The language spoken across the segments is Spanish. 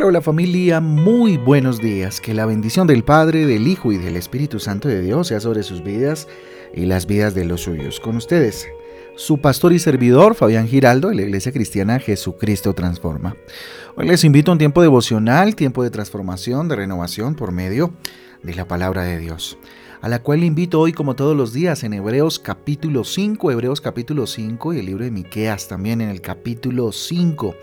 Hola, familia, muy buenos días. Que la bendición del Padre, del Hijo y del Espíritu Santo de Dios sea sobre sus vidas y las vidas de los suyos. Con ustedes, su pastor y servidor, Fabián Giraldo, de la Iglesia Cristiana Jesucristo Transforma. Hoy les invito a un tiempo devocional, tiempo de transformación, de renovación por medio de la palabra de Dios, a la cual le invito hoy como todos los días en Hebreos capítulo 5, Hebreos capítulo 5 y el libro de Miqueas también en el capítulo 5.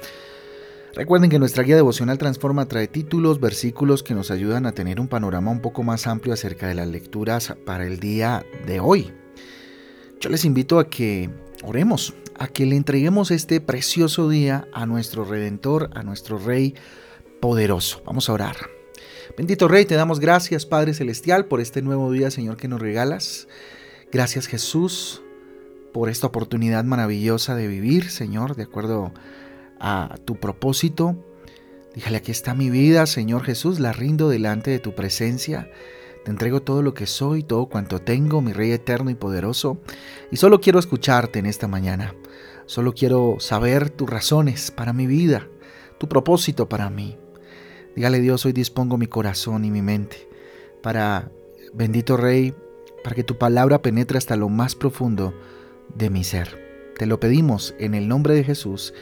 Recuerden que nuestra guía devocional Transforma trae títulos, versículos que nos ayudan a tener un panorama un poco más amplio acerca de las lecturas para el día de hoy. Yo les invito a que oremos, a que le entreguemos este precioso día a nuestro Redentor, a nuestro Rey poderoso. Vamos a orar. Bendito Rey, te damos gracias, Padre Celestial, por este nuevo día, Señor, que nos regalas. Gracias, Jesús, por esta oportunidad maravillosa de vivir, Señor, de acuerdo a tu propósito. Díjale, aquí está mi vida, Señor Jesús, la rindo delante de tu presencia. Te entrego todo lo que soy, todo cuanto tengo, mi Rey eterno y poderoso. Y solo quiero escucharte en esta mañana. Solo quiero saber tus razones para mi vida, tu propósito para mí. Dígale Dios, hoy dispongo mi corazón y mi mente para, bendito Rey, para que tu palabra penetre hasta lo más profundo de mi ser. Te lo pedimos en el nombre de Jesús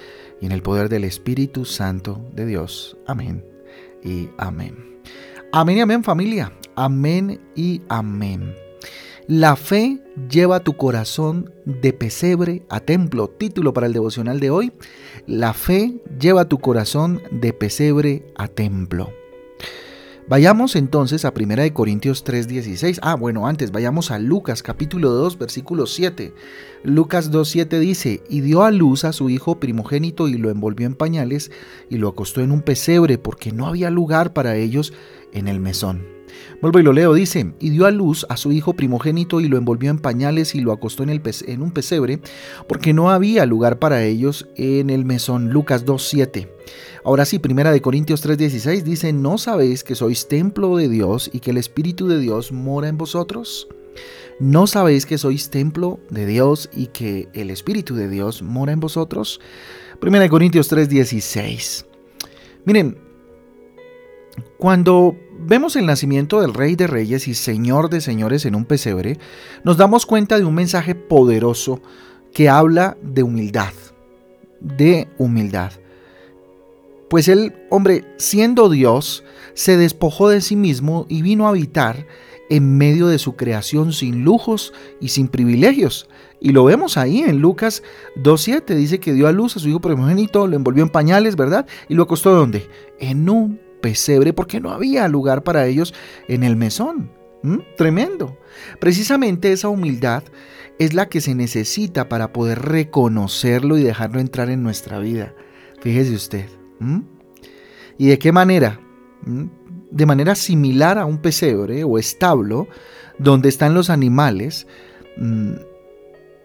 y en el poder del Espíritu Santo de Dios. Amén y amén. Amén y amén familia. Amén y amén. La fe lleva tu corazón de pesebre a templo. Título para el devocional de hoy. La fe lleva tu corazón de pesebre a templo. Vayamos entonces a 1 Corintios 3:16. Ah, bueno, antes vayamos a Lucas capítulo 2 versículo 7. Lucas 2:7 dice, y dio a luz a su hijo primogénito y lo envolvió en pañales y lo acostó en un pesebre porque no había lugar para ellos en el mesón. Vuelvo y lo leo, dice, y dio a luz a su hijo primogénito y lo envolvió en pañales y lo acostó en, el en un pesebre porque no había lugar para ellos en el mesón. Lucas 2:7. Ahora sí, primera de Corintios 3:16 dice, ¿no sabéis que sois templo de Dios y que el Espíritu de Dios mora en vosotros? ¿No sabéis que sois templo de Dios y que el Espíritu de Dios mora en vosotros? Primera de Corintios 3:16. Miren, cuando vemos el nacimiento del Rey de Reyes y Señor de Señores en un pesebre, nos damos cuenta de un mensaje poderoso que habla de humildad, de humildad. Pues el hombre, siendo Dios, se despojó de sí mismo y vino a habitar en medio de su creación sin lujos y sin privilegios. Y lo vemos ahí en Lucas 2.7. Dice que dio a luz a su hijo primogénito, lo envolvió en pañales, ¿verdad? Y lo acostó ¿dónde? En un pesebre porque no había lugar para ellos en el mesón. Tremendo. Precisamente esa humildad es la que se necesita para poder reconocerlo y dejarlo entrar en nuestra vida. Fíjese usted. ¿Mm? ¿Y de qué manera? ¿Mm? De manera similar a un pesebre o establo donde están los animales, ¿mm?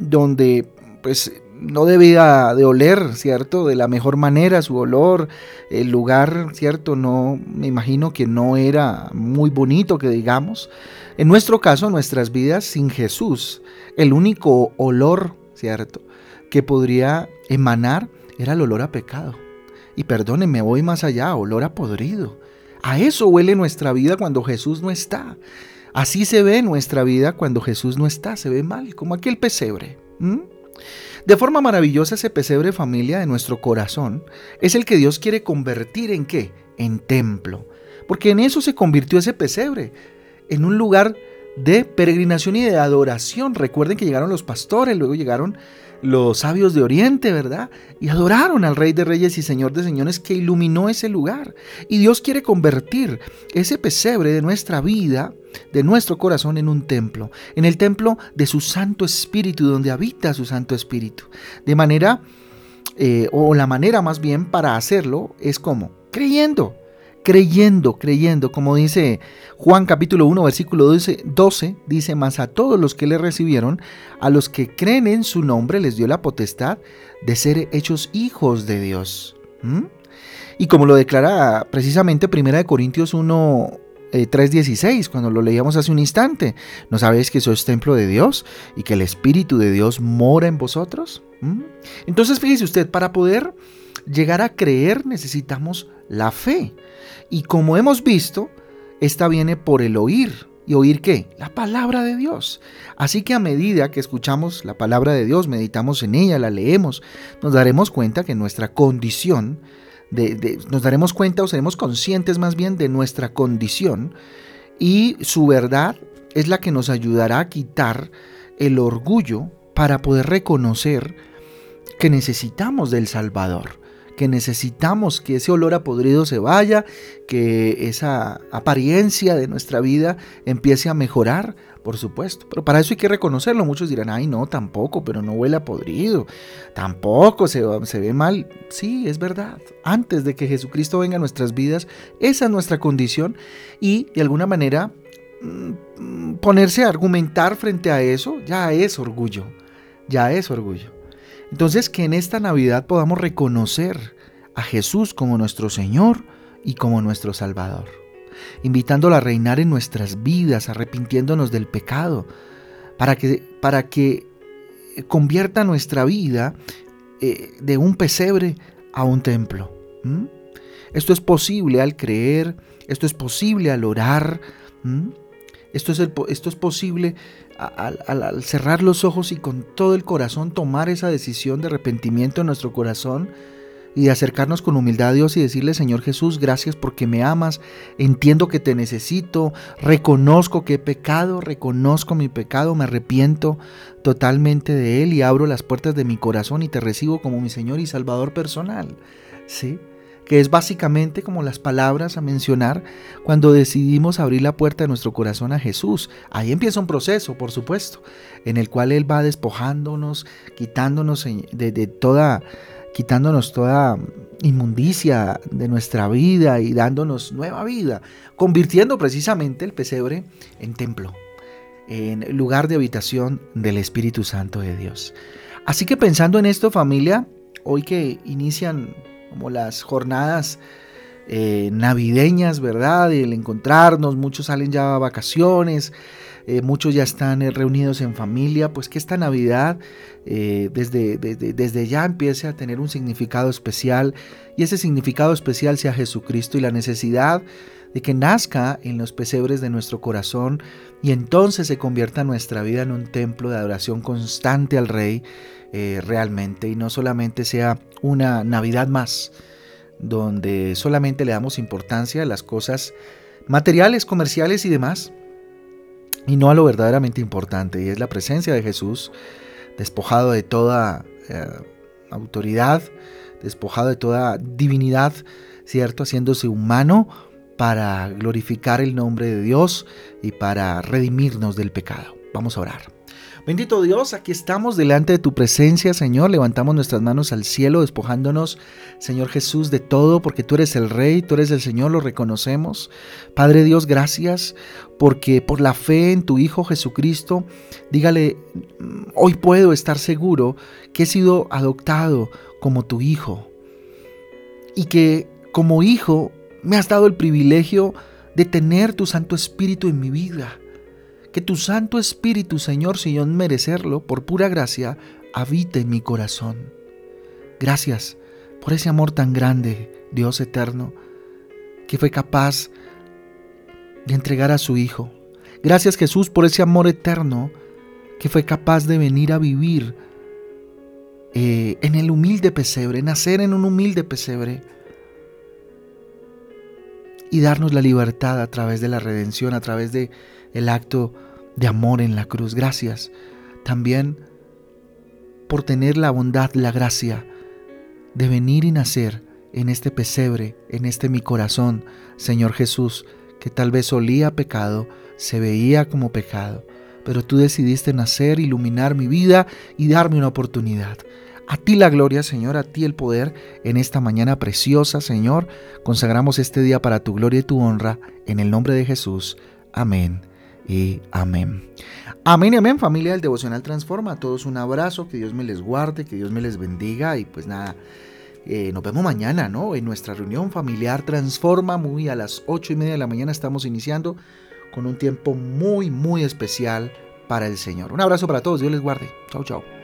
donde pues no debía de oler, ¿cierto? De la mejor manera su olor, el lugar, ¿cierto? No, me imagino que no era muy bonito que digamos. En nuestro caso, nuestras vidas sin Jesús, el único olor, ¿cierto? Que podría emanar era el olor a pecado. Y perdónenme, voy más allá, olor a podrido. A eso huele nuestra vida cuando Jesús no está. Así se ve nuestra vida cuando Jesús no está, se ve mal, como aquel pesebre. De forma maravillosa ese pesebre familia de nuestro corazón es el que Dios quiere convertir en qué? En templo. Porque en eso se convirtió ese pesebre, en un lugar de peregrinación y de adoración. Recuerden que llegaron los pastores, luego llegaron los sabios de Oriente, ¿verdad? Y adoraron al Rey de Reyes y Señor de Señores que iluminó ese lugar. Y Dios quiere convertir ese pesebre de nuestra vida, de nuestro corazón, en un templo, en el templo de su Santo Espíritu, donde habita su Santo Espíritu. De manera, eh, o la manera más bien para hacerlo es como creyendo creyendo, creyendo, como dice Juan capítulo 1, versículo 12, 12, dice, más a todos los que le recibieron, a los que creen en su nombre, les dio la potestad de ser hechos hijos de Dios. ¿Mm? Y como lo declara precisamente 1 Corintios 1, 3.16, eh, cuando lo leíamos hace un instante. ¿No sabéis que sois templo de Dios y que el Espíritu de Dios mora en vosotros? ¿Mm? Entonces fíjese usted, para poder llegar a creer necesitamos la fe. Y como hemos visto, esta viene por el oír. ¿Y oír qué? La palabra de Dios. Así que a medida que escuchamos la palabra de Dios, meditamos en ella, la leemos, nos daremos cuenta que nuestra condición, de, nos daremos cuenta o seremos conscientes más bien de nuestra condición y su verdad es la que nos ayudará a quitar el orgullo para poder reconocer que necesitamos del Salvador que necesitamos que ese olor a podrido se vaya, que esa apariencia de nuestra vida empiece a mejorar, por supuesto. Pero para eso hay que reconocerlo. Muchos dirán, ay, no, tampoco, pero no huele a podrido. Tampoco se, se ve mal. Sí, es verdad. Antes de que Jesucristo venga a nuestras vidas, esa es nuestra condición. Y de alguna manera, mm, ponerse a argumentar frente a eso ya es orgullo. Ya es orgullo. Entonces, que en esta Navidad podamos reconocer a Jesús como nuestro Señor y como nuestro Salvador, invitándolo a reinar en nuestras vidas, arrepintiéndonos del pecado, para que, para que convierta nuestra vida eh, de un pesebre a un templo. Esto es posible al creer, esto es posible al orar, esto, es esto es posible al, cerrar los ojos y con todo el corazón tomar esa decisión de arrepentimiento en nuestro corazón y de acercarnos con humildad a Dios y decirle, Señor Jesús, gracias porque me amas, entiendo que te necesito, reconozco que he pecado, reconozco mi pecado, me arrepiento totalmente de él y abro las puertas de mi corazón y te recibo como mi Señor y Salvador personal. ¿Sí? Que es básicamente como las palabras a mencionar cuando decidimos abrir la puerta de nuestro corazón a Jesús. Ahí empieza un proceso, por supuesto, en el cual Él va despojándonos, quitándonos de, toda, quitándonos toda inmundicia de nuestra vida y dándonos nueva vida, convirtiendo precisamente el pesebre en templo, en lugar de habitación del Espíritu Santo de Dios. Así que pensando en esto, familia, hoy que inician como las jornadas eh, navideñas, ¿verdad? El encontrarnos, muchos salen ya a vacaciones, eh, muchos ya están eh, reunidos en familia, pues que esta Navidad desde, desde, desde, ya empiece a tener un significado especial y ese significado especial sea Jesucristo y la necesidad de que nazca en los pesebres de nuestro corazón y entonces se convierta nuestra vida en un templo de adoración constante al Rey eh, realmente y no solamente sea una Navidad más donde solamente le damos importancia a las cosas materiales, comerciales y demás y no a lo verdaderamente importante y es la presencia de Jesús despojado de toda eh, autoridad, despojado de toda divinidad, ¿cierto? Haciéndose humano para glorificar el nombre de Dios y para redimirnos del pecado. Vamos a orar. Bendito Dios, aquí estamos delante de tu presencia, Señor. Levantamos nuestras manos al cielo, despojándonos, Señor Jesús, de todo, porque tú eres el Rey, tú eres el Señor, lo reconocemos. Padre Dios, gracias porque por la fe en tu Hijo Jesucristo, dígale, mm, hoy puedo estar seguro que he sido adoptado como tu Hijo y que como Hijo me has dado el privilegio de tener tu Santo Espíritu en mi vida. Que tu Santo Espíritu, Señor, sin yo merecerlo, por pura gracia, habite en mi corazón. Gracias por ese amor tan grande, Dios eterno, que fue capaz de entregar a su Hijo. Gracias Jesús por ese amor eterno que fue capaz de venir a vivir eh, en el humilde pesebre, nacer en un humilde pesebre y darnos la libertad a través de la redención, a través de el acto de amor en la cruz. Gracias también por tener la bondad, la gracia de venir y nacer en este pesebre, en este mi corazón, Señor Jesús, que tal vez olía pecado, se veía como pecado, pero tú decidiste nacer, iluminar mi vida y darme una oportunidad. A ti la gloria, Señor, a ti el poder en esta mañana preciosa, Señor. Consagramos este día para tu gloria y tu honra, en el nombre de Jesús. Amén y amén. Amén y amén, familia del Devocional Transforma. A todos un abrazo, que Dios me les guarde, que Dios me les bendiga y pues nada. Eh, nos vemos mañana, ¿no? En nuestra reunión familiar Transforma, muy a las ocho y media de la mañana estamos iniciando con un tiempo muy, muy especial para el Señor. Un abrazo para todos, Dios les guarde. Chao, chao.